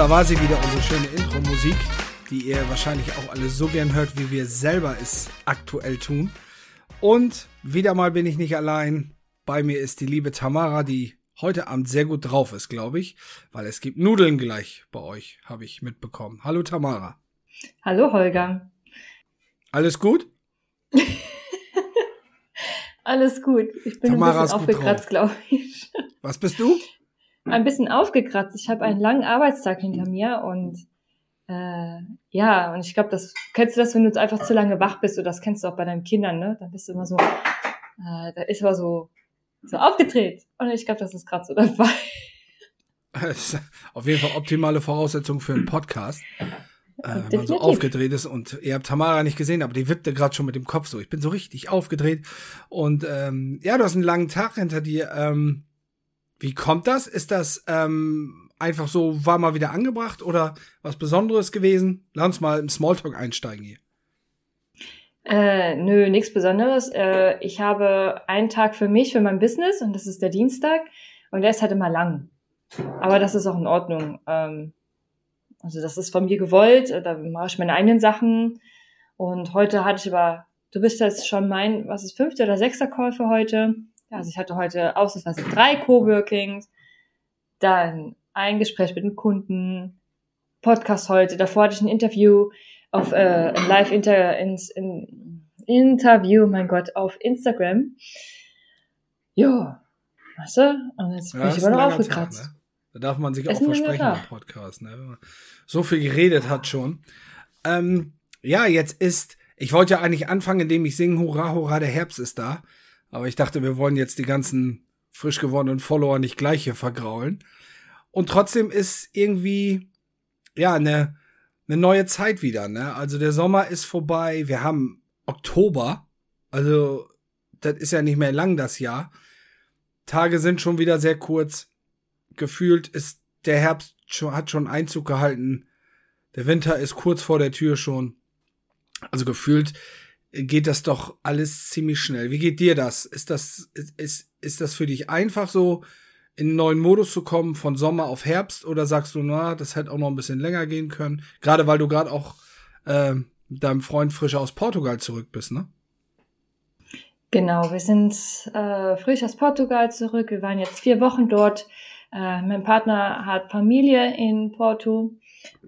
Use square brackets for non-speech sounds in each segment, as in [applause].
Da war sie wieder, unsere schöne Intro-Musik, die ihr wahrscheinlich auch alle so gern hört, wie wir selber es aktuell tun. Und wieder mal bin ich nicht allein. Bei mir ist die liebe Tamara, die heute Abend sehr gut drauf ist, glaube ich, weil es gibt Nudeln gleich bei euch, habe ich mitbekommen. Hallo Tamara. Hallo Holger. Alles gut? [laughs] Alles gut. Ich bin Tamara ein bisschen aufgekratzt, glaube ich. Was bist du? [laughs] Ein bisschen aufgekratzt. Ich habe einen langen Arbeitstag hinter mir und äh, ja, und ich glaube, das kennst du das, wenn du einfach zu lange wach bist, oder das kennst du auch bei deinen Kindern, ne? Dann bist du immer so, äh, da ist aber so, so aufgedreht. Und ich glaube, das ist gerade so der [laughs] Fall. Auf jeden Fall optimale Voraussetzung für einen Podcast. Äh, wenn man so aufgedreht ist und ihr habt Tamara nicht gesehen, aber die wippte gerade schon mit dem Kopf so. Ich bin so richtig aufgedreht. Und ähm, ja, du hast einen langen Tag hinter dir. Ähm, wie kommt das? Ist das ähm, einfach so, war mal wieder angebracht oder was Besonderes gewesen? Lass uns mal im Smalltalk einsteigen hier. Äh, nö, nichts Besonderes. Äh, ich habe einen Tag für mich, für mein Business und das ist der Dienstag und der ist halt immer lang. Aber das ist auch in Ordnung. Ähm, also das ist von mir gewollt, da mache ich meine eigenen Sachen und heute hatte ich aber, du bist jetzt schon mein, was ist fünfter oder sechster Call für heute? Also ich hatte heute ausnahmsweise drei Coworkings, dann ein Gespräch mit einem Kunden, Podcast heute, davor hatte ich ein Interview auf äh, ein Live-Inter ins, in, Interview, mein Gott, auf Instagram. Ja, weißt du? Und jetzt bin ja, ich immer noch aufgekratzt. Tag, ne? Da darf man sich auch versprechen im Podcast, ne? Wenn man so viel geredet hat schon. Ähm, ja, jetzt ist, ich wollte ja eigentlich anfangen, indem ich singe, hurra, hurra, der Herbst ist da. Aber ich dachte, wir wollen jetzt die ganzen frisch gewordenen Follower nicht gleich hier vergraulen. Und trotzdem ist irgendwie, ja, eine, eine neue Zeit wieder, ne? Also der Sommer ist vorbei, wir haben Oktober, also das ist ja nicht mehr lang das Jahr. Tage sind schon wieder sehr kurz. Gefühlt ist der Herbst schon, hat schon Einzug gehalten. Der Winter ist kurz vor der Tür schon. Also gefühlt geht das doch alles ziemlich schnell. Wie geht dir das? Ist das, ist, ist, das für dich einfach so, in einen neuen Modus zu kommen, von Sommer auf Herbst? Oder sagst du, na, das hätte auch noch ein bisschen länger gehen können? Gerade weil du gerade auch äh, deinem Freund frisch aus Portugal zurück bist, ne? Genau, wir sind äh, frisch aus Portugal zurück. Wir waren jetzt vier Wochen dort. Äh, mein Partner hat Familie in Porto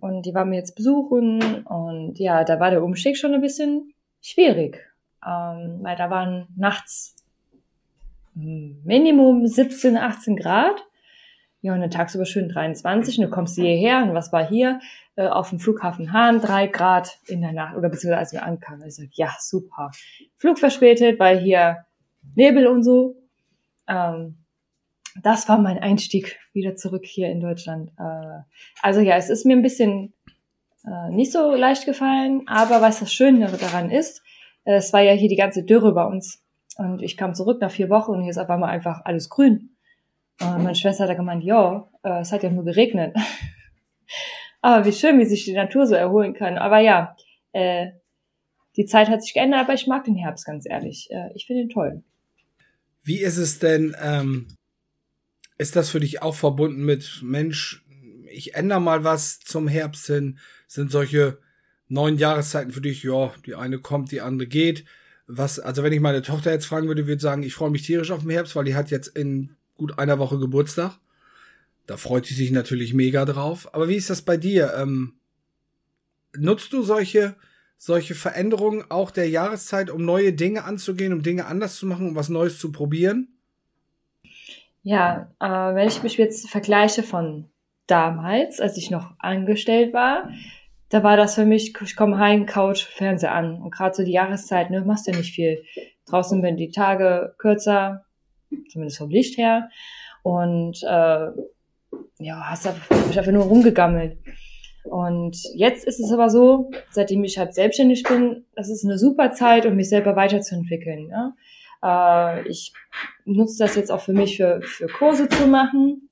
und die waren mir jetzt besuchen. Und ja, da war der Umstieg schon ein bisschen schwierig, ähm, weil da waren nachts Minimum 17, 18 Grad. Ja, und dann tagsüber schön 23 und du kommst hierher und was war hier? Äh, auf dem Flughafen Hahn, drei Grad in der Nacht oder beziehungsweise als wir ankamen. Ich sag, ja, super. Flug verspätet, weil hier Nebel und so. Ähm, das war mein Einstieg wieder zurück hier in Deutschland. Äh, also ja, es ist mir ein bisschen äh, nicht so leicht gefallen, aber was das Schöne daran ist, es war ja hier die ganze Dürre bei uns. Und ich kam zurück nach vier Wochen und hier ist auf einmal einfach alles grün. Und meine Schwester hat gemeint, ja, äh, es hat ja nur geregnet. [laughs] aber wie schön, wie sich die Natur so erholen kann. Aber ja, äh, die Zeit hat sich geändert, aber ich mag den Herbst ganz ehrlich. Ich finde ihn toll. Wie ist es denn, ähm, ist das für dich auch verbunden mit Mensch, ich ändere mal was zum Herbst hin? Sind solche neun Jahreszeiten für dich, ja, die eine kommt, die andere geht? Was, also wenn ich meine Tochter jetzt fragen würde, würde sagen, ich freue mich tierisch auf den Herbst, weil die hat jetzt in gut einer Woche Geburtstag. Da freut sie sich natürlich mega drauf. Aber wie ist das bei dir? Ähm, nutzt du solche, solche Veränderungen auch der Jahreszeit, um neue Dinge anzugehen, um Dinge anders zu machen, um was Neues zu probieren? Ja, äh, wenn ich mich jetzt vergleiche von damals, als ich noch angestellt war, da war das für mich, ich komme heim, Couch, Fernseher an. Und gerade so die Jahreszeit, ne, machst du nicht viel. Draußen werden die Tage kürzer, zumindest vom Licht her. Und äh, ja, hast einfach nur rumgegammelt. Und jetzt ist es aber so, seitdem ich halt selbstständig bin, das ist eine super Zeit, um mich selber weiterzuentwickeln. Ja? Äh, ich nutze das jetzt auch für mich, für, für Kurse zu machen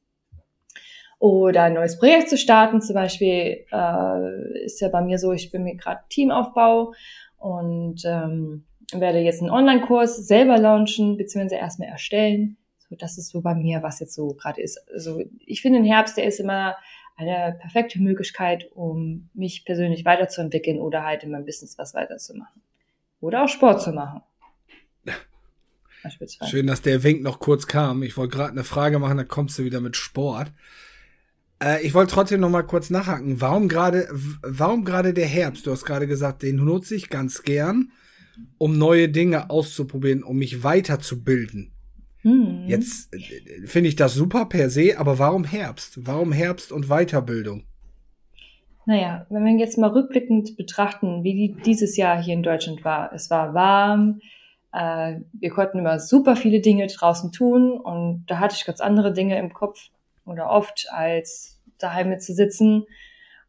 oder ein neues Projekt zu starten. Zum Beispiel äh, ist ja bei mir so, ich bin mir gerade Teamaufbau und ähm, werde jetzt einen Online-Kurs selber launchen, beziehungsweise erstmal erstellen. So, das ist so bei mir, was jetzt so gerade ist. Also ich finde, den Herbst, der ist immer eine perfekte Möglichkeit, um mich persönlich weiterzuentwickeln oder halt in meinem Business was weiterzumachen. Oder auch Sport zu machen. [laughs] Schön, dass der Wink noch kurz kam. Ich wollte gerade eine Frage machen, dann kommst du wieder mit Sport. Äh, ich wollte trotzdem noch mal kurz nachhaken. Warum gerade, warum gerade der Herbst? Du hast gerade gesagt, den nutze ich ganz gern, um neue Dinge auszuprobieren, um mich weiterzubilden. Hm. Jetzt äh, finde ich das super per se, aber warum Herbst? Warum Herbst und Weiterbildung? Naja, wenn wir jetzt mal rückblickend betrachten, wie dieses Jahr hier in Deutschland war. Es war warm, äh, wir konnten immer super viele Dinge draußen tun und da hatte ich ganz andere Dinge im Kopf oder oft als daheim zu sitzen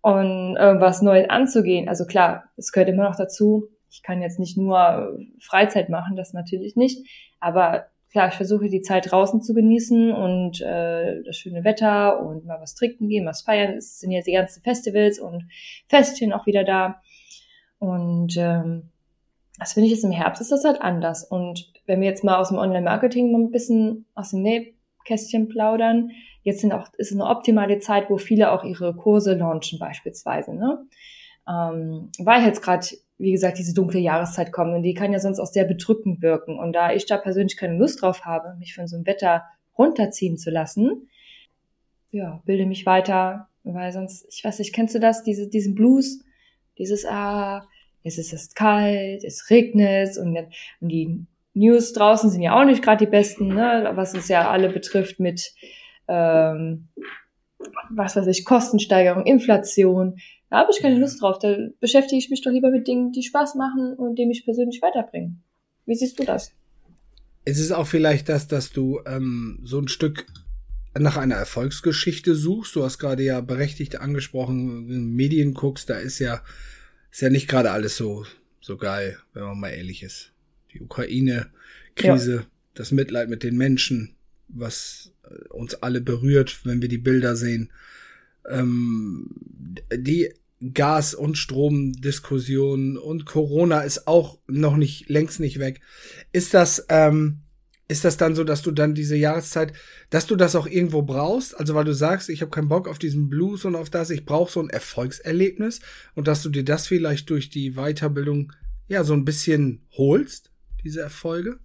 und irgendwas Neues anzugehen. Also klar, es gehört immer noch dazu. Ich kann jetzt nicht nur Freizeit machen, das natürlich nicht, aber klar, ich versuche die Zeit draußen zu genießen und äh, das schöne Wetter und mal was trinken gehen, was feiern. Es sind jetzt die ganzen Festivals und Festchen auch wieder da. Und ähm, das finde ich jetzt im Herbst ist das halt anders. Und wenn wir jetzt mal aus dem Online-Marketing mal ein bisschen aus dem Nähkästchen plaudern, jetzt sind auch, ist eine optimale Zeit, wo viele auch ihre Kurse launchen beispielsweise. Ne? Ähm, weil jetzt gerade wie gesagt, diese dunkle Jahreszeit kommt und die kann ja sonst auch sehr bedrückend wirken. Und da ich da persönlich keine Lust drauf habe, mich von so einem Wetter runterziehen zu lassen, ja, bilde mich weiter, weil sonst, ich weiß nicht, kennst du das, diese, diesen Blues, dieses, ah, es ist es kalt, es regnet und, und die News draußen sind ja auch nicht gerade die besten, ne, was es ja alle betrifft mit, ähm, was weiß ich, Kostensteigerung, Inflation. Da habe ich keine Lust drauf. Da beschäftige ich mich doch lieber mit Dingen, die Spaß machen und die mich persönlich weiterbringen. Wie siehst du das? Es ist auch vielleicht das, dass du ähm, so ein Stück nach einer Erfolgsgeschichte suchst. Du hast gerade ja berechtigt angesprochen, Medien guckst, da ist ja, ist ja nicht gerade alles so, so geil, wenn man mal ehrlich ist. Die Ukraine-Krise, ja. das Mitleid mit den Menschen, was uns alle berührt, wenn wir die Bilder sehen. Ähm, die Gas- und Stromdiskussion und Corona ist auch noch nicht längst nicht weg. Ist das ähm, ist das dann so, dass du dann diese Jahreszeit, dass du das auch irgendwo brauchst? Also weil du sagst, ich habe keinen Bock auf diesen Blues und auf das, ich brauche so ein Erfolgserlebnis und dass du dir das vielleicht durch die Weiterbildung ja so ein bisschen holst, diese Erfolge?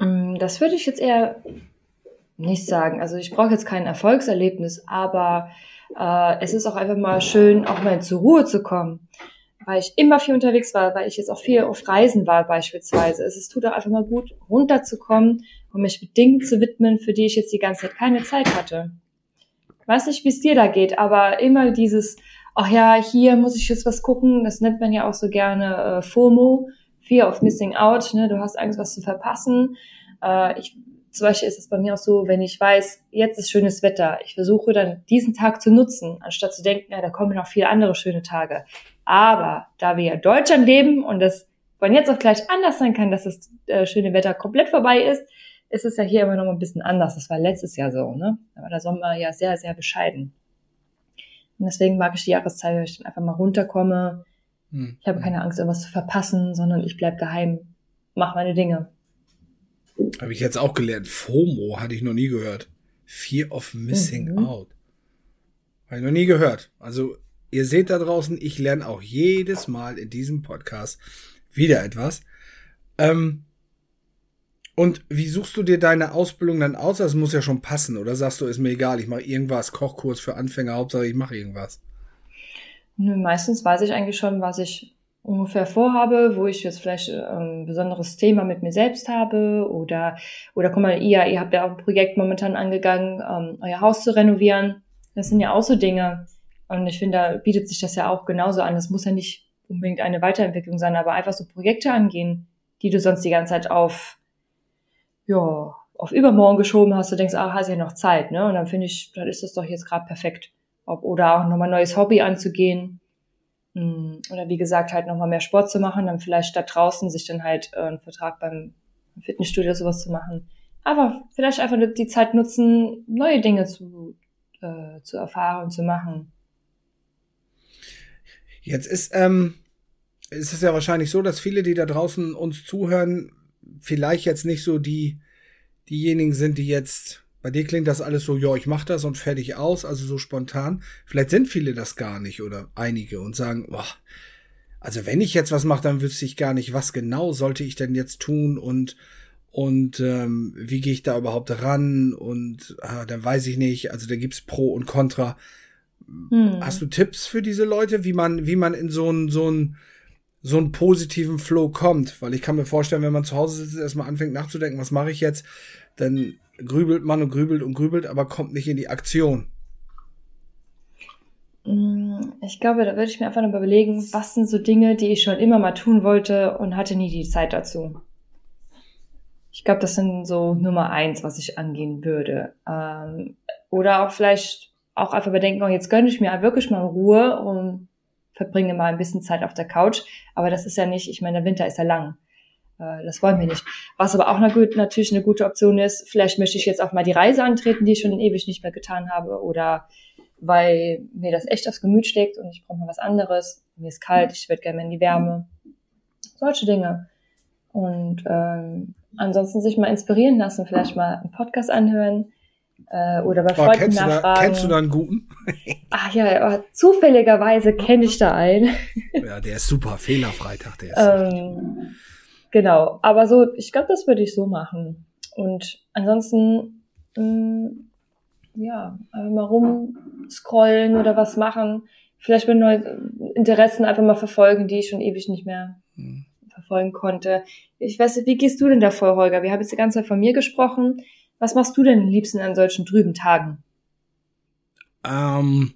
Mm, das würde ich jetzt eher nicht sagen. Also ich brauche jetzt kein Erfolgserlebnis, aber äh, es ist auch einfach mal schön, auch mal zur Ruhe zu kommen. Weil ich immer viel unterwegs war, weil ich jetzt auch viel auf Reisen war beispielsweise. Es ist, tut auch einfach mal gut, runterzukommen und mich mit Dingen zu widmen, für die ich jetzt die ganze Zeit keine Zeit hatte. Weiß nicht, wie es dir da geht, aber immer dieses, ach ja, hier muss ich jetzt was gucken, das nennt man ja auch so gerne äh, FOMO, Fear of Missing Out, ne? du hast Angst, was zu verpassen. Äh, ich zum Beispiel ist es bei mir auch so, wenn ich weiß, jetzt ist schönes Wetter, ich versuche dann diesen Tag zu nutzen, anstatt zu denken, ja, da kommen noch viele andere schöne Tage. Aber da wir ja Deutschland leben und das von jetzt auf gleich anders sein kann, dass das äh, schöne Wetter komplett vorbei ist, ist es ja hier immer noch mal ein bisschen anders. Das war letztes Jahr so, ne? Da war der Sommer ja sehr, sehr bescheiden. Und deswegen mag ich die Jahreszeit, weil ich dann einfach mal runterkomme. Hm. Ich habe keine Angst, irgendwas zu verpassen, sondern ich bleib daheim, mache meine Dinge. Habe ich jetzt auch gelernt. FOMO hatte ich noch nie gehört. Fear of Missing mhm. Out. Habe ich noch nie gehört. Also, ihr seht da draußen, ich lerne auch jedes Mal in diesem Podcast wieder etwas. Ähm, und wie suchst du dir deine Ausbildung dann aus? Das muss ja schon passen, oder sagst du, ist mir egal, ich mache irgendwas, Kochkurs für Anfänger, Hauptsache ich mache irgendwas? Nö, meistens weiß ich eigentlich schon, was ich ungefähr vorhabe, wo ich jetzt vielleicht äh, ein besonderes Thema mit mir selbst habe oder oder guck mal, ihr, ihr habt ja auch ein Projekt momentan angegangen, ähm, euer Haus zu renovieren. Das sind ja auch so Dinge. Und ich finde, da bietet sich das ja auch genauso an. Das muss ja nicht unbedingt eine Weiterentwicklung sein, aber einfach so Projekte angehen, die du sonst die ganze Zeit auf, ja, auf übermorgen geschoben hast. Du denkst, ah, hast ja noch Zeit, ne? Und dann finde ich, dann ist das doch jetzt gerade perfekt. Ob, oder auch nochmal ein neues Hobby anzugehen oder wie gesagt, halt nochmal mehr Sport zu machen, dann vielleicht statt draußen sich dann halt äh, einen Vertrag beim Fitnessstudio sowas zu machen. Aber vielleicht einfach die Zeit nutzen, neue Dinge zu, äh, zu erfahren und zu machen. Jetzt ist, ähm, ist es ja wahrscheinlich so, dass viele, die da draußen uns zuhören, vielleicht jetzt nicht so die, diejenigen sind, die jetzt Bei dir klingt das alles so, ja, ich mach das und fertig aus, also so spontan. Vielleicht sind viele das gar nicht oder einige und sagen, boah, also wenn ich jetzt was mache, dann wüsste ich gar nicht, was genau sollte ich denn jetzt tun und und ähm, wie gehe ich da überhaupt ran und ah, dann weiß ich nicht, also da gibt's Pro und Contra. Hm. Hast du Tipps für diese Leute, wie man wie man in so einen so einen so einen positiven Flow kommt, weil ich kann mir vorstellen, wenn man zu Hause sitzt, erstmal anfängt nachzudenken, was mache ich jetzt, dann grübelt man und grübelt und grübelt, aber kommt nicht in die Aktion. Mm, ich glaube, da würde ich mir einfach noch überlegen, was sind so Dinge, die ich schon immer mal tun wollte und hatte nie die Zeit dazu. Ich glaube, das sind so Nummer eins, was ich angehen würde. Ähm, oder auch vielleicht auch einfach bedenken, oh, jetzt gönne ich mir wirklich mal Ruhe und verbringe mal ein bisschen Zeit auf der Couch. Aber das ist ja nicht, ich meine, der Winter ist ja lang. Äh, das wollen wir nicht. Was aber auch eine gut, natürlich eine gute Option ist, vielleicht möchte ich jetzt auch mal die Reise antreten, die ich schon ewig nicht mehr getan habe. Oder weil mir das echt aufs Gemüt schlägt und ich brauche mal was anderes. Mir ist kalt, ich würde gerne in die Wärme. Solche Dinge. Und ähm, ansonsten sich mal inspirieren lassen, vielleicht mal einen Podcast anhören äh, oder bei Freunden kennst nachfragen. Du da, kennst du da einen guten? [laughs] Ach ja, zufälligerweise kenne ich da einen. ja, der ist super, Fehlerfreitag, der ist. Ähm, genau, aber so, ich glaube, das würde ich so machen. Und ansonsten, mh, mm, ja, einfach mal rumscrollen oder was machen. Vielleicht mit neuen Interessen einfach mal verfolgen, die ich schon ewig nicht mehr hm. verfolgen konnte. Ich weiß nicht, wie gehst du denn davor, Holger? Wir haben jetzt die ganze Zeit von mir gesprochen. Was machst du denn am liebsten an solchen trüben Tagen? Ähm,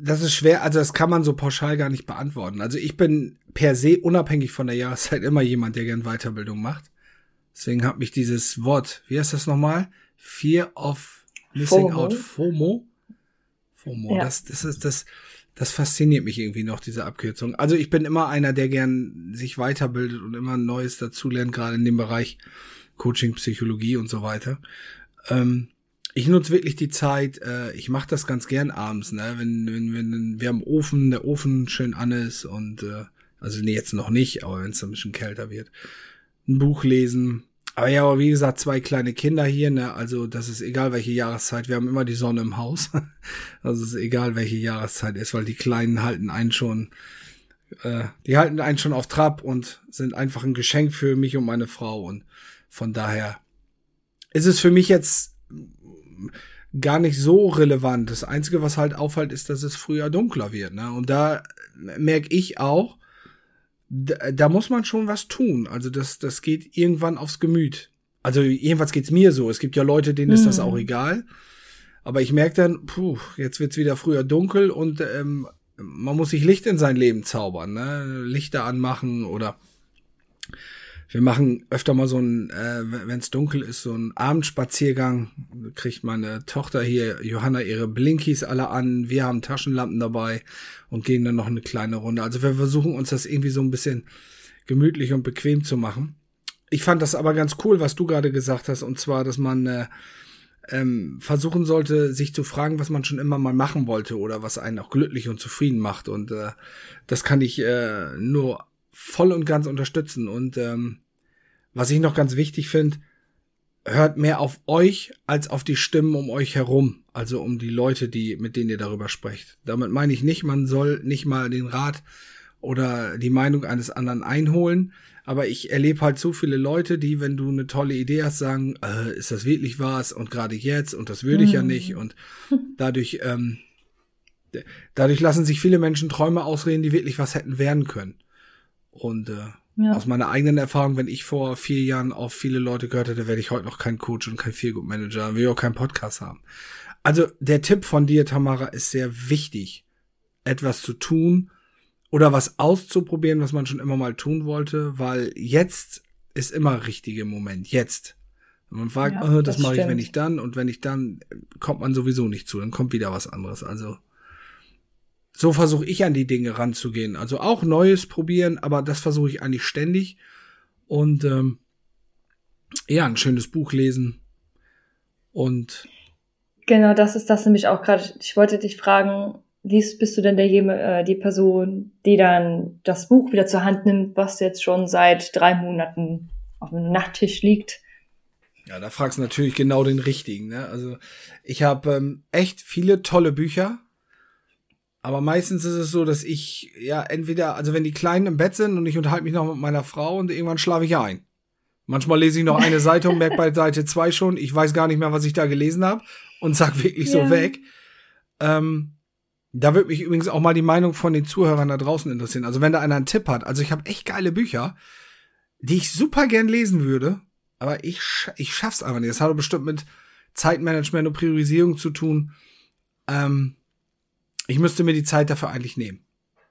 das ist schwer, also das kann man so pauschal gar nicht beantworten. Also ich bin per se unabhängig von der Jahreszeit immer jemand, der gern Weiterbildung macht. Deswegen hat mich dieses Wort, wie heißt das nochmal? Fear of Missing FOMO. Out, FOMO. FOMO, ja. das, das ist das, das fasziniert mich irgendwie noch, diese Abkürzung. Also ich bin immer einer, der gern sich weiterbildet und immer Neues dazulernt, gerade in dem Bereich Coaching, Psychologie und so weiter. Ähm, ich nutze wirklich die Zeit, äh, ich mache das ganz gern abends, ne? Wenn, wenn, wenn wir am Ofen, der Ofen schön an ist und äh, also nee, jetzt noch nicht, aber wenn es ein bisschen kälter wird. Ein Buch lesen, aber ja, aber wie gesagt, zwei kleine Kinder hier, ne? Also das ist egal welche Jahreszeit. Wir haben immer die Sonne im Haus. [laughs] Also es ist egal welche Jahreszeit ist, weil die Kleinen halten einen schon, äh, die halten einen schon auf Trab und sind einfach ein Geschenk für mich und meine Frau. Und von daher ist es für mich jetzt gar nicht so relevant. Das Einzige, was halt auffällt, ist, dass es früher dunkler wird. Ne? Und da merke ich auch, da, da muss man schon was tun. Also das, das geht irgendwann aufs Gemüt. Also jedenfalls geht's mir so. Es gibt ja Leute, denen ist das mhm. auch egal. Aber ich merke dann, puh, jetzt wird's wieder früher dunkel und ähm, man muss sich Licht in sein Leben zaubern, ne? Lichter anmachen oder wir machen öfter mal so ein, äh, wenn es dunkel ist, so ein Abendspaziergang. Kriegt meine Tochter hier, Johanna, ihre Blinkies alle an. Wir haben Taschenlampen dabei und gehen dann noch eine kleine Runde. Also wir versuchen uns das irgendwie so ein bisschen gemütlich und bequem zu machen. Ich fand das aber ganz cool, was du gerade gesagt hast, und zwar, dass man äh, ähm, versuchen sollte, sich zu fragen, was man schon immer mal machen wollte oder was einen auch glücklich und zufrieden macht. Und äh, das kann ich äh, nur voll und ganz unterstützen. Und ähm, was ich noch ganz wichtig finde, hört mehr auf euch als auf die Stimmen um euch herum, also um die Leute, die mit denen ihr darüber sprecht. Damit meine ich nicht, man soll nicht mal den Rat oder die Meinung eines anderen einholen, aber ich erlebe halt so viele Leute, die, wenn du eine tolle Idee hast, sagen, äh, ist das wirklich was und gerade jetzt und das würde ich ja mhm. nicht und dadurch ähm, dadurch lassen sich viele Menschen Träume ausreden, die wirklich was hätten werden können. Und äh, ja. aus meiner eigenen Erfahrung, wenn ich vor vier Jahren auf viele Leute gehört hätte, werde ich heute noch kein Coach und kein Feelgood Manager, will ich auch keinen Podcast haben. Also der Tipp von dir, Tamara, ist sehr wichtig, etwas zu tun oder was auszuprobieren, was man schon immer mal tun wollte, weil jetzt ist immer richtige Moment. Jetzt. Und man fragt, ja, oh, das, das mache ich, wenn ich dann und wenn ich dann, kommt man sowieso nicht zu, dann kommt wieder was anderes. Also so versuche ich an die Dinge ranzugehen. Also auch Neues probieren, aber das versuche ich eigentlich ständig. Und ähm, ja, ein schönes Buch lesen. Und genau, das ist das nämlich auch gerade. Ich wollte dich fragen, liest, bist du denn der äh, die Person, die dann das Buch wieder zur Hand nimmt, was jetzt schon seit drei Monaten auf dem Nachttisch liegt? Ja, da fragst du natürlich genau den richtigen. Ne? Also ich habe ähm, echt viele tolle Bücher, aber meistens ist es so, dass ich ja entweder, also wenn die Kleinen im Bett sind und ich unterhalte mich noch mit meiner Frau und irgendwann schlafe ich ein. Manchmal lese ich noch eine [laughs] Seite und merke bei Seite zwei schon, ich weiß gar nicht mehr, was ich da gelesen habe und sag wirklich ja. so weg. Ähm, da würde mich übrigens auch mal die Meinung von den Zuhörern da draußen interessieren. Also wenn da einer einen Tipp hat, also ich habe echt geile Bücher, die ich super gern lesen würde, aber ich, ich schaff's einfach nicht. Das hat bestimmt mit Zeitmanagement und Priorisierung zu tun. Ähm, ich müsste mir die Zeit dafür eigentlich nehmen.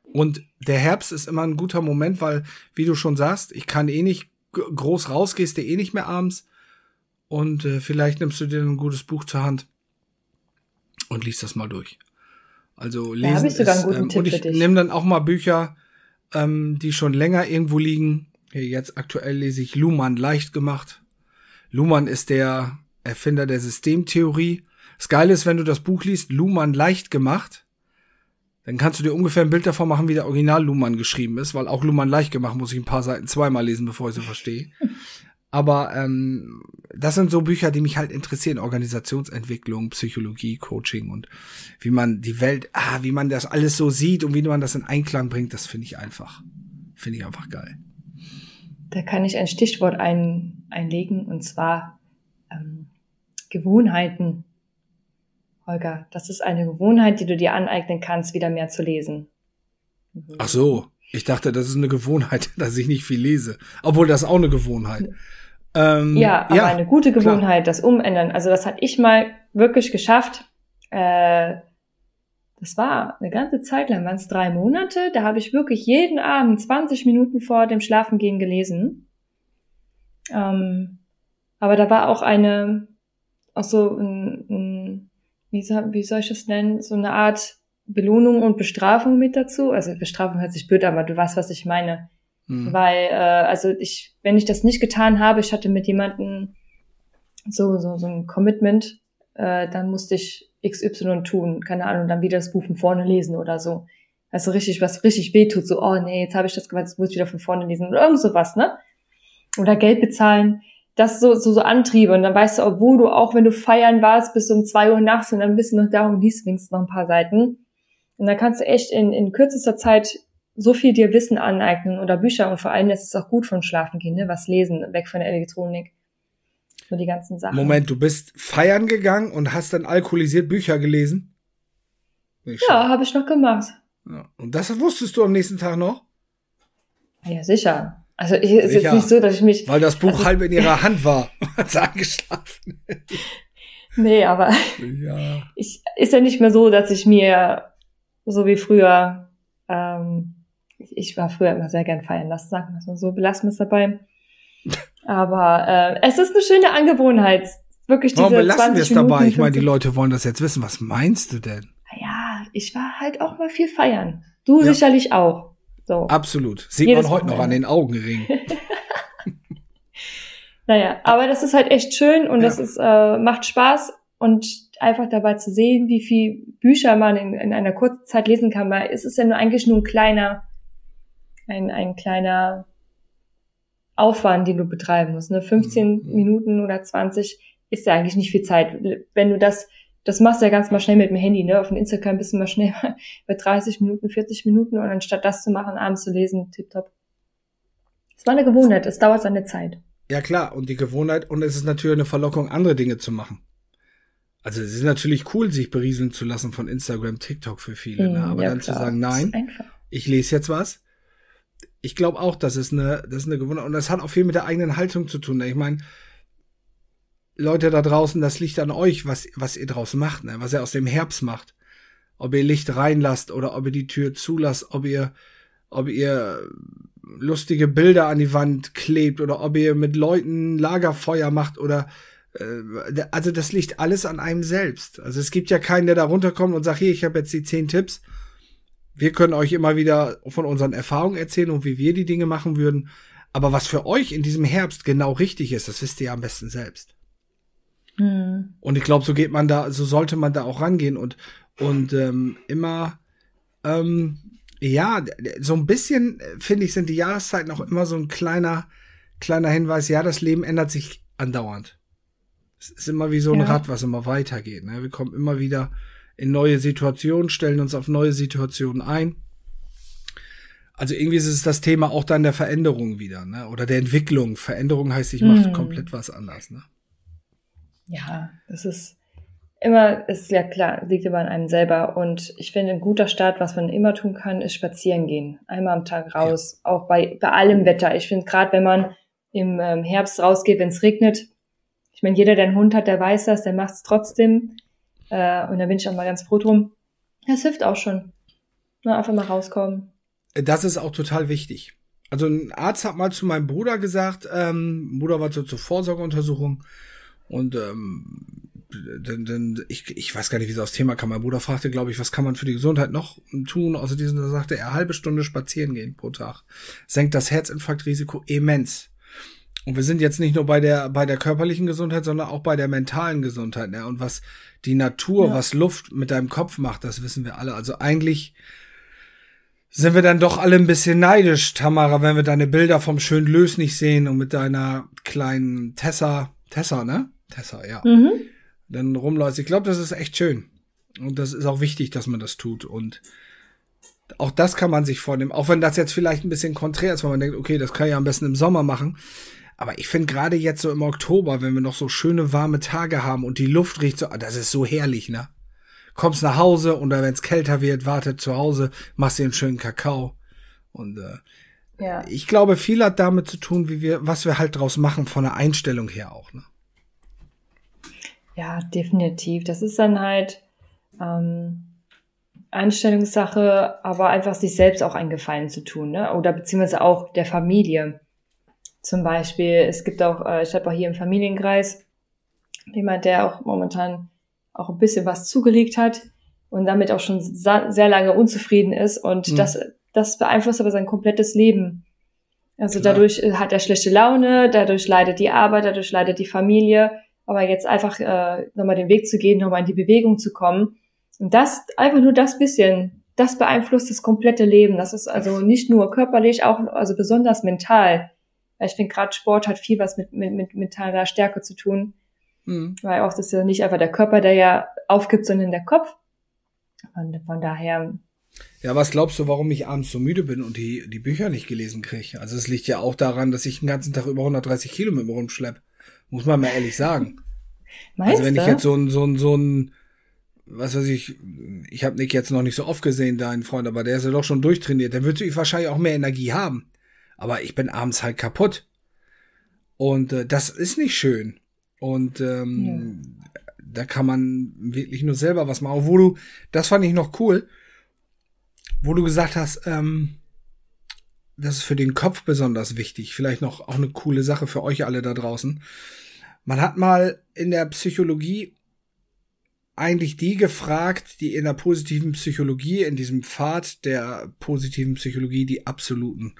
Und der Herbst ist immer ein guter Moment, weil, wie du schon sagst, ich kann eh nicht groß raus, gehst du eh nicht mehr abends. Und äh, vielleicht nimmst du dir ein gutes Buch zur Hand und liest das mal durch. Also lesen ist, ähm, und ich nehme dann auch mal Bücher, ähm, die schon länger irgendwo liegen, Jetzt aktuell lese ich Luhmann leicht gemacht. Luhmann ist der Erfinder der Systemtheorie. Das Geile ist, wenn du das Buch liest, Luhmann leicht gemacht, dann kannst du dir ungefähr ein Bild davon machen, wie der Original Luhmann geschrieben ist, weil auch Luhmann leicht gemacht muss ich ein paar Seiten zweimal lesen, bevor ich sie verstehe. [laughs] Aber ähm, das sind so Bücher, die mich halt interessieren. Organisationsentwicklung, Psychologie, Coaching und wie man die Welt, ah, wie man das alles so sieht und wie man das in Einklang bringt, das finde ich einfach. Finde ich einfach geil. Da kann ich ein Stichwort ein, einlegen und zwar ähm, Gewohnheiten. Holger, das ist eine Gewohnheit, die du dir aneignen kannst, wieder mehr zu lesen. Mhm. Ach so, ich dachte, das ist eine Gewohnheit, [laughs] dass ich nicht viel lese. Obwohl das auch eine Gewohnheit. Ähm, ja, aber ja, eine gute Gewohnheit, klar. das Umändern. Also das hatte ich mal wirklich geschafft. Äh, das war eine ganze Zeit lang, waren es drei Monate. Da habe ich wirklich jeden Abend 20 Minuten vor dem Schlafengehen gelesen. Ähm, aber da war auch eine, auch so ein, ein wie, soll, wie soll ich das nennen, so eine Art Belohnung und Bestrafung mit dazu. Also Bestrafung hört sich blöd, aber du weißt, was ich meine. Hm. Weil, äh, also ich, wenn ich das nicht getan habe, ich hatte mit jemandem so, so, so ein Commitment, äh, dann musste ich XY tun, keine Ahnung, dann wieder das Buch von vorne lesen oder so. Also richtig, was richtig wehtut, so, oh nee, jetzt habe ich das gemacht, jetzt muss ich wieder von vorne lesen oder irgend sowas, ne? Oder Geld bezahlen. Das so, so, so Antriebe. Und dann weißt du, obwohl du auch, wenn du feiern warst, bis um zwei Uhr nachts und dann bist du noch da und liest wenigstens noch ein paar Seiten. Und dann kannst du echt in, in kürzester Zeit so viel dir Wissen aneignen oder Bücher und vor allem ist es auch gut von Schlafen gehen, ne? Was lesen, weg von der Elektronik so die ganzen Sachen. Moment, du bist feiern gegangen und hast dann alkoholisiert Bücher gelesen? ja, habe ich noch gemacht. Ja. Und das wusstest du am nächsten Tag noch? Ja, sicher. Also ich, es ist jetzt nicht so, dass ich mich. Weil das Buch also, halb in ihrer [laughs] Hand war, als angeschlafen. nee, aber ja. ich ist ja nicht mehr so, dass ich mir so wie früher, ähm, ich war früher immer sehr gern feiern lassen, sagen wir mal so, belassen wir es dabei. Aber äh, es ist eine schöne Angewohnheit. Wirklich diese Warum belassen wir es dabei? Ich meine, die Leute wollen das jetzt wissen. Was meinst du denn? Ja, ich war halt auch mal viel feiern. Du ja. sicherlich auch. So. Absolut. Sieht Jedes man heute noch an den Augenringen. [laughs] [laughs] naja, aber das ist halt echt schön und ja. das ist, äh, macht Spaß und einfach dabei zu sehen, wie viel Bücher man in, in einer kurzen Zeit lesen kann, weil es ist ja nur eigentlich nur ein kleiner, ein, ein kleiner Aufwand, den du betreiben musst. Ne? 15 mhm. Minuten oder 20 ist ja eigentlich nicht viel Zeit. Wenn du das, das machst du ja ganz mal schnell mit dem Handy, ne? Auf dem Instagram bist du mal schnell [laughs] bei 30 Minuten, 40 Minuten und anstatt das zu machen, abends zu lesen, tipptopp. Es war eine Gewohnheit, es dauert seine Zeit. Ja klar, und die Gewohnheit, und es ist natürlich eine Verlockung, andere Dinge zu machen. Also es ist natürlich cool, sich berieseln zu lassen von Instagram, TikTok für viele, ne? Mhm, aber ja, dann klar. zu sagen, nein, ich lese jetzt was, ich glaube auch, das ist eine, das ist eine Gewohnheit. Und das hat auch viel mit der eigenen Haltung zu tun. Ne? Ich meine, Leute da draußen, das liegt an euch, was, was ihr draus macht, ne? was ihr aus dem Herbst macht. Ob ihr Licht reinlasst oder ob ihr die Tür zulasst, ob ihr, ob ihr lustige Bilder an die Wand klebt oder ob ihr mit Leuten Lagerfeuer macht oder äh, also das liegt alles an einem selbst. Also es gibt ja keinen, der da runterkommt und sagt, hier, ich habe jetzt die zehn Tipps wir können euch immer wieder von unseren Erfahrungen erzählen und wie wir die Dinge machen würden. Aber was für euch in diesem Herbst genau richtig ist, das wisst ihr ja am besten selbst. Mhm. Und ich glaube, so geht man da, so sollte man da auch rangehen und und ähm, immer ähm, ja, so ein bisschen finde ich sind die Jahreszeiten auch immer so ein kleiner kleiner Hinweis. Ja, das Leben ändert sich andauernd. Es ist immer wie so ein ja. Rad, was immer weitergeht. Ne? Wir kommen immer wieder in neue Situationen, stellen uns auf neue Situationen ein. Also irgendwie ist es das Thema auch dann der Veränderung wieder, ne? Oder der Entwicklung. Veränderung heißt, ich mache mm. komplett was anders, ne? Ja, das ist immer, ist ja klar, liegt immer an einem selber. Und ich finde, ein guter Start, was man immer tun kann, ist spazieren gehen. Einmal am Tag raus, ja. auch bei, bei allem Wetter. Ich finde, gerade wenn man im ähm, Herbst rausgeht, wenn es regnet, ich meine, jeder, der einen Hund hat, der weiß das, der macht es trotzdem. Äh, und da bin ich auch mal ganz froh drum. Das hilft auch schon. Na, einfach mal rauskommen. Das ist auch total wichtig. Also ein Arzt hat mal zu meinem Bruder gesagt, ähm, Bruder war so zur Vorsorgeuntersuchung und ähm, denn, denn ich, ich weiß gar nicht, wie so das Thema kam. Mein Bruder fragte, glaube ich, was kann man für die Gesundheit noch tun? Außer diesen, da sagte er, halbe Stunde spazieren gehen pro Tag. Senkt das Herzinfarktrisiko immens. Und wir sind jetzt nicht nur bei der, bei der körperlichen Gesundheit, sondern auch bei der mentalen Gesundheit. Ne? Und was die Natur, ja. was Luft mit deinem Kopf macht, das wissen wir alle. Also eigentlich sind wir dann doch alle ein bisschen neidisch, Tamara, wenn wir deine Bilder vom schönen Lös nicht sehen und mit deiner kleinen Tessa, Tessa, ne? Tessa, ja. Mhm. Dann rumläufst. Ich glaube, das ist echt schön. Und das ist auch wichtig, dass man das tut. Und auch das kann man sich vornehmen. Auch wenn das jetzt vielleicht ein bisschen konträr ist, weil man denkt, okay, das kann ich ja am besten im Sommer machen. Aber ich finde gerade jetzt so im Oktober, wenn wir noch so schöne warme Tage haben und die Luft riecht so, das ist so herrlich, ne? kommst nach Hause und wenn es kälter wird, wartet zu Hause, machst dir einen schönen Kakao. Und äh, ja. ich glaube, viel hat damit zu tun, wie wir, was wir halt draus machen, von der Einstellung her auch. Ne? Ja, definitiv. Das ist dann halt ähm, Einstellungssache, aber einfach sich selbst auch einen Gefallen zu tun, ne? Oder beziehungsweise auch der Familie. Zum Beispiel, es gibt auch, äh, ich habe auch hier im Familienkreis jemand, der auch momentan auch ein bisschen was zugelegt hat und damit auch schon sehr lange unzufrieden ist und mhm. das, das beeinflusst aber sein komplettes Leben. Also Klar. dadurch äh, hat er schlechte Laune, dadurch leidet die Arbeit, dadurch leidet die Familie, aber jetzt einfach äh, nochmal den Weg zu gehen, nochmal in die Bewegung zu kommen und das, einfach nur das bisschen, das beeinflusst das komplette Leben. Das ist also nicht nur körperlich, auch also besonders mental. Ich finde gerade Sport hat viel was mit, mit, mit mentaler Stärke zu tun. Mhm. Weil auch das ist ja nicht einfach der Körper, der ja aufgibt, sondern der Kopf. Und von daher. Ja, was glaubst du, warum ich abends so müde bin und die, die Bücher nicht gelesen kriege? Also es liegt ja auch daran, dass ich den ganzen Tag über 130 Kilo mit mir rumschlepp. Muss man mal ehrlich sagen. Meinst [laughs] also wenn du? ich jetzt so ein, so ein, so ein, was weiß ich, ich habe Nick jetzt noch nicht so oft gesehen, dein Freund, aber der ist ja doch schon durchtrainiert, dann würde ich wahrscheinlich auch mehr Energie haben. Aber ich bin abends halt kaputt. Und äh, das ist nicht schön. Und ähm, ja. da kann man wirklich nur selber was machen. Wo du, das fand ich noch cool, wo du gesagt hast, ähm, das ist für den Kopf besonders wichtig. Vielleicht noch auch eine coole Sache für euch alle da draußen. Man hat mal in der Psychologie eigentlich die gefragt, die in der positiven Psychologie, in diesem Pfad der positiven Psychologie, die absoluten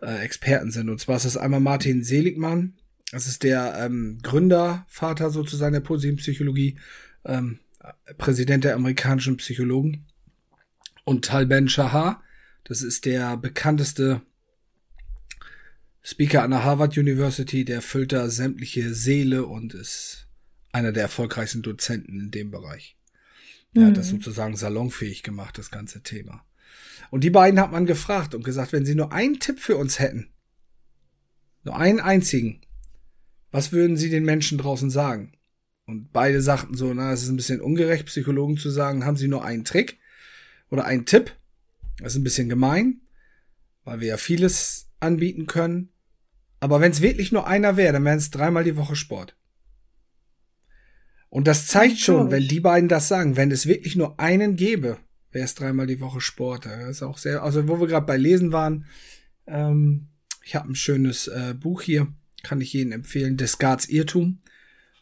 äh, Experten sind. Und zwar ist das einmal Martin Seligmann, das ist der ähm, Gründervater sozusagen der positiven Psychologie, ähm, Präsident der amerikanischen Psychologen. Und Tal Ben Shahar, das ist der bekannteste Speaker an der Harvard University, der füllt da sämtliche Seele und ist einer der erfolgreichsten Dozenten in dem Bereich. Er mhm. hat das mhm. sozusagen salonfähig gemacht, das ganze Thema. Und die beiden hat man gefragt und gesagt, wenn sie nur einen Tipp für uns hätten, nur einen einzigen, was würden Sie den Menschen draußen sagen? Und beide sagten so, na, es ist ein bisschen ungerecht, Psychologen zu sagen, haben Sie nur einen Trick oder einen Tipp? Das ist ein bisschen gemein, weil wir ja vieles anbieten können. Aber wenn es wirklich nur einer wäre, dann wären es dreimal die Woche Sport. Und das zeigt schon, wenn die beiden das sagen, wenn es wirklich nur einen gäbe, wäre es dreimal die Woche Sport. Das ist auch sehr, also wo wir gerade bei Lesen waren, ähm, ich habe ein schönes äh, Buch hier, kann ich Ihnen empfehlen. Descartes Irrtum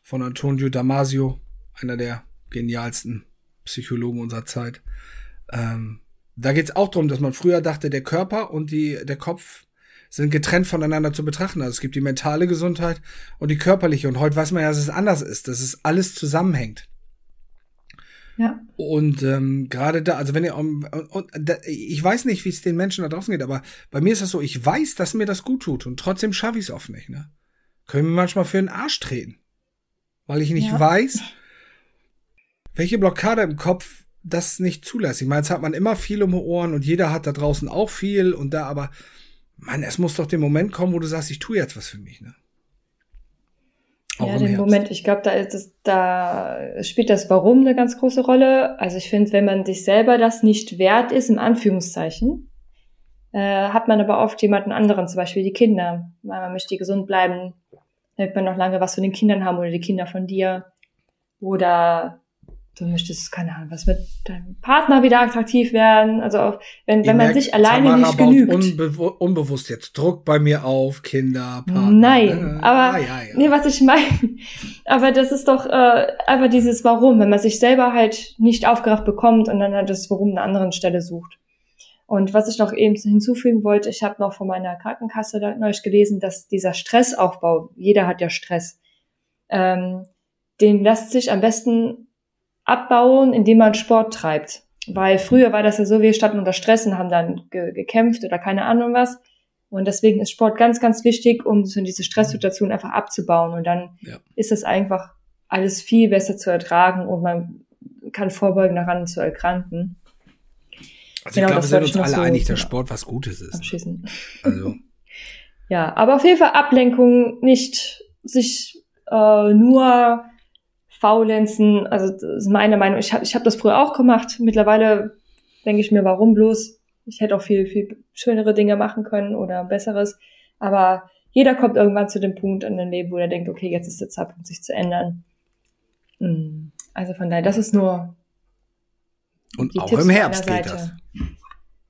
von Antonio Damasio, einer der genialsten Psychologen unserer Zeit. Ähm, da geht es auch darum, dass man früher dachte, der Körper und die, der Kopf sind getrennt voneinander zu betrachten. Also es gibt die mentale Gesundheit und die körperliche. Und heute weiß man ja, dass es anders ist, dass es alles zusammenhängt. Ja. Und ähm, gerade da, also wenn ihr, um, und, da, ich weiß nicht, wie es den Menschen da draußen geht, aber bei mir ist das so, ich weiß, dass mir das gut tut und trotzdem schaffe ich es oft nicht. Ne? Können wir manchmal für den Arsch treten. weil ich nicht ja. weiß, welche Blockade im Kopf das nicht zulässt. Ich meine, jetzt hat man immer viel um die Ohren und jeder hat da draußen auch viel und da, aber man, es muss doch der Moment kommen, wo du sagst, ich tue jetzt was für mich, ne? Auch ja, den Moment, ich glaube, da ist es, da spielt das Warum eine ganz große Rolle. Also ich finde, wenn man sich selber das nicht wert ist, im Anführungszeichen, äh, hat man aber oft jemanden anderen, zum Beispiel die Kinder. Man möchte gesund bleiben, damit man noch lange was von den Kindern haben oder die Kinder von dir. Oder du möchtest, keine Ahnung, was mit deinem Partner wieder attraktiv werden. Also auch, wenn, wenn man sich alleine Tamara nicht genügt. Unbe unbewusst jetzt Druck bei mir auf, Kinder, Partner. Nein, äh, aber ah, ja, ja. nee, was ich meine. Aber das ist doch äh, einfach dieses Warum, wenn man sich selber halt nicht aufgerafft bekommt und dann halt das Warum an einer anderen Stelle sucht. Und was ich noch eben hinzufügen wollte, ich habe noch von meiner Krankenkasse neulich gelesen, dass dieser Stressaufbau, jeder hat ja Stress, ähm, den lässt sich am besten abbauen, indem man Sport treibt. Weil früher war das ja so, wir standen unter Stress und haben dann ge gekämpft oder keine Ahnung was. Und deswegen ist Sport ganz, ganz wichtig, um so diese Stresssituation einfach abzubauen. Und dann ja. ist es einfach alles viel besser zu ertragen und man kann vorbeugen, daran zu erkranken. Also genau, ich glaube, wir sind uns alle so einig, dass Sport was Gutes ist. Abschießen. Also. [laughs] ja, aber auf jeden Fall Ablenkung, nicht sich äh, nur Faulenzen, also das ist meine Meinung. Ich habe ich hab das früher auch gemacht. Mittlerweile denke ich mir, warum bloß? Ich hätte auch viel, viel schönere Dinge machen können oder besseres. Aber jeder kommt irgendwann zu dem Punkt in dem Leben, wo er denkt, okay, jetzt ist der Zeitpunkt, sich zu ändern. Hm. Also von daher, das ist nur. Und auch Tipps im Herbst geht das.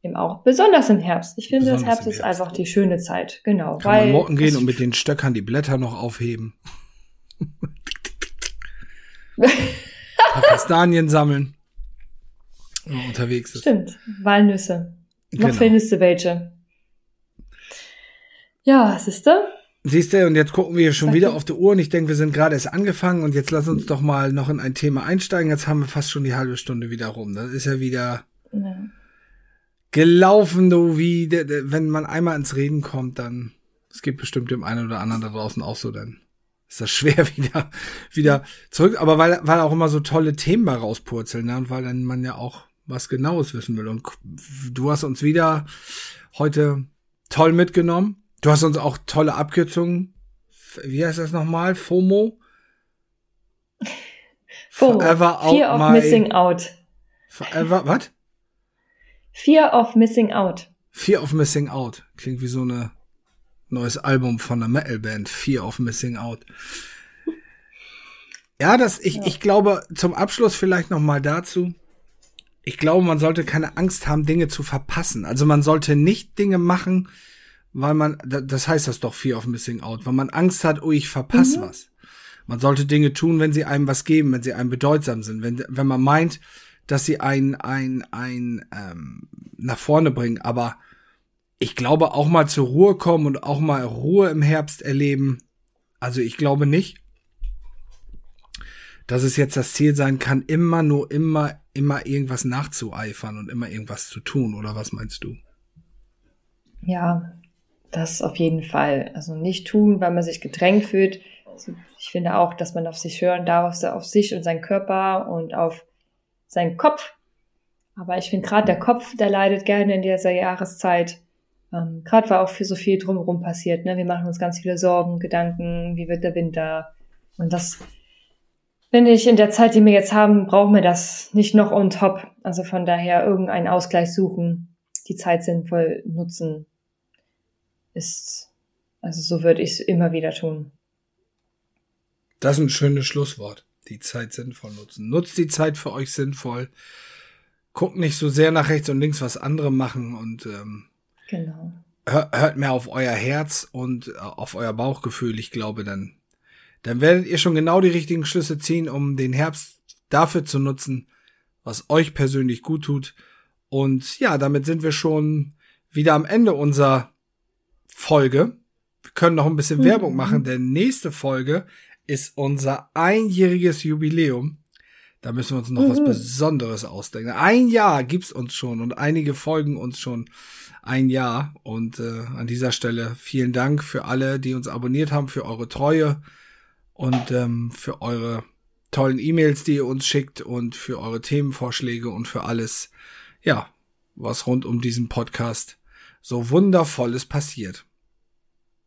Eben auch. Besonders im Herbst. Ich finde, Besonders das Herbst, Herbst, ist einfach die schöne Zeit. Genau. Kann weil man morgen gehen und mit den Stöckern die Blätter noch aufheben. [laughs] Kastanien sammeln. unterwegs ist. Stimmt. Walnüsse. Noch genau. findest du welche. Ja, siehst du? Siehst du, und jetzt gucken wir schon wieder auf die Uhr und ich denke, wir sind gerade erst angefangen und jetzt lass uns doch mal noch in ein Thema einsteigen. Jetzt haben wir fast schon die halbe Stunde wieder rum. Das ist ja wieder ja. gelaufen, du, wie, wenn man einmal ins Reden kommt, dann, es gibt bestimmt dem einen oder anderen da draußen auch so, dann ist das schwer [laughs] wieder, wieder zurück. Aber weil, weil auch immer so tolle Themen mal rauspurzeln, ne? und weil dann man ja auch was Genaues wissen will. Und du hast uns wieder heute toll mitgenommen. Du hast uns auch tolle Abkürzungen. Wie heißt das nochmal? FOMO? [laughs] FOMO. Forever out Fear of missing out. Forever, was? Fear of missing out. Fear of missing out. Klingt wie so eine neues Album von einer Metalband, Fear of Missing Out. Ja, das, ich, ja. ich glaube, zum Abschluss vielleicht noch mal dazu. Ich glaube, man sollte keine Angst haben, Dinge zu verpassen. Also man sollte nicht Dinge machen, weil man, das heißt das doch Fear of Missing Out, weil man Angst hat, oh, ich verpasse mhm. was. Man sollte Dinge tun, wenn sie einem was geben, wenn sie einem bedeutsam sind, wenn, wenn man meint, dass sie einen, ein, ein, ähm, nach vorne bringen. Aber ich glaube, auch mal zur Ruhe kommen und auch mal Ruhe im Herbst erleben. Also ich glaube nicht, dass es jetzt das Ziel sein kann, immer nur immer, immer irgendwas nachzueifern und immer irgendwas zu tun. Oder was meinst du? Ja, das auf jeden Fall. Also nicht tun, weil man sich gedrängt fühlt. Also ich finde auch, dass man auf sich hören darf, auf sich und seinen Körper und auf seinen Kopf. Aber ich finde gerade der Kopf, der leidet gerne in dieser Jahreszeit. Ähm, Gerade war auch für so viel drumherum passiert. Ne? Wir machen uns ganz viele Sorgen, Gedanken, wie wird der Winter? Und das finde ich in der Zeit, die wir jetzt haben, brauchen wir das nicht noch on top. Also von daher irgendeinen Ausgleich suchen, die Zeit sinnvoll nutzen, ist, also so würde ich es immer wieder tun. Das ist ein schönes Schlusswort. Die Zeit sinnvoll nutzen. Nutzt die Zeit für euch sinnvoll. Guckt nicht so sehr nach rechts und links, was andere machen und ähm, Genau. Hört mehr auf euer Herz und äh, auf euer Bauchgefühl. Ich glaube, dann, dann werdet ihr schon genau die richtigen Schlüsse ziehen, um den Herbst dafür zu nutzen, was euch persönlich gut tut. Und ja, damit sind wir schon wieder am Ende unserer Folge. Wir können noch ein bisschen mhm. Werbung machen, denn nächste Folge ist unser einjähriges Jubiläum. Da müssen wir uns noch mhm. was Besonderes ausdenken. Ein Jahr gibt's uns schon und einige folgen uns schon ein Jahr. Und äh, an dieser Stelle vielen Dank für alle, die uns abonniert haben, für eure Treue. und ähm, für eure tollen E-Mails, die ihr uns schickt und für eure Themenvorschläge und für alles, ja, was rund um diesen Podcast so wundervolles passiert.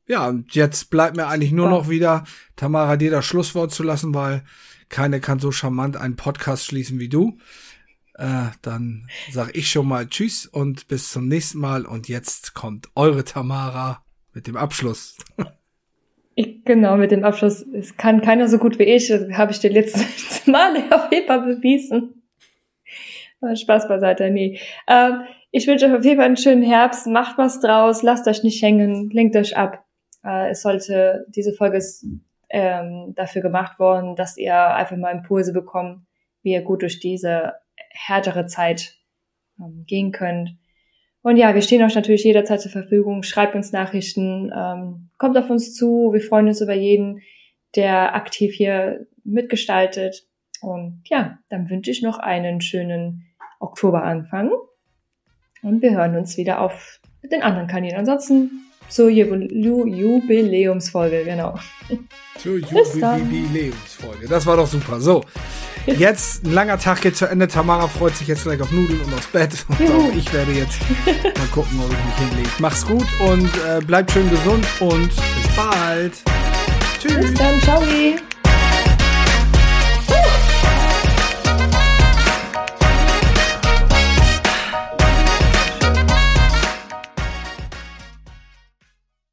Ja, und jetzt bleibt mir eigentlich nur noch wieder, Tamara, dir das Schlusswort zu lassen, weil keine kann so charmant einen Podcast schließen wie du. Äh, dann sag ich schon mal Tschüss und bis zum nächsten Mal. Und jetzt kommt eure Tamara mit dem Abschluss. Ich, genau, mit dem Abschluss. Es kann keiner so gut wie ich. Habe ich dir letztes [laughs] Mal auf jeden Fall bewiesen. Spaß beiseite, nee. Ähm, ich wünsche euch auf jeden Fall einen schönen Herbst. Macht was draus. Lasst euch nicht hängen. Lenkt euch ab. Äh, es sollte, diese Folge ist ähm, dafür gemacht worden, dass ihr einfach mal Impulse bekommt, wie ihr gut durch diese härtere Zeit ähm, gehen könnt. Und ja, wir stehen euch natürlich jederzeit zur Verfügung. Schreibt uns Nachrichten, ähm, kommt auf uns zu. Wir freuen uns über jeden, der aktiv hier mitgestaltet. Und ja, dann wünsche ich noch einen schönen Oktoberanfang. Und wir hören uns wieder auf den anderen Kanälen. Ansonsten zur Jubiläumsfolge, genau. Zur [laughs] Jubiläumsfolge. Das war doch super. So, jetzt ein langer Tag geht zu Ende. Tamara freut sich jetzt gleich auf Nudeln und aufs Bett. Und auch ich werde jetzt mal gucken, ob ich mich hinlege. Mach's gut und äh, bleibt schön gesund und bis bald. Tschüss. Bis dann. Ciao.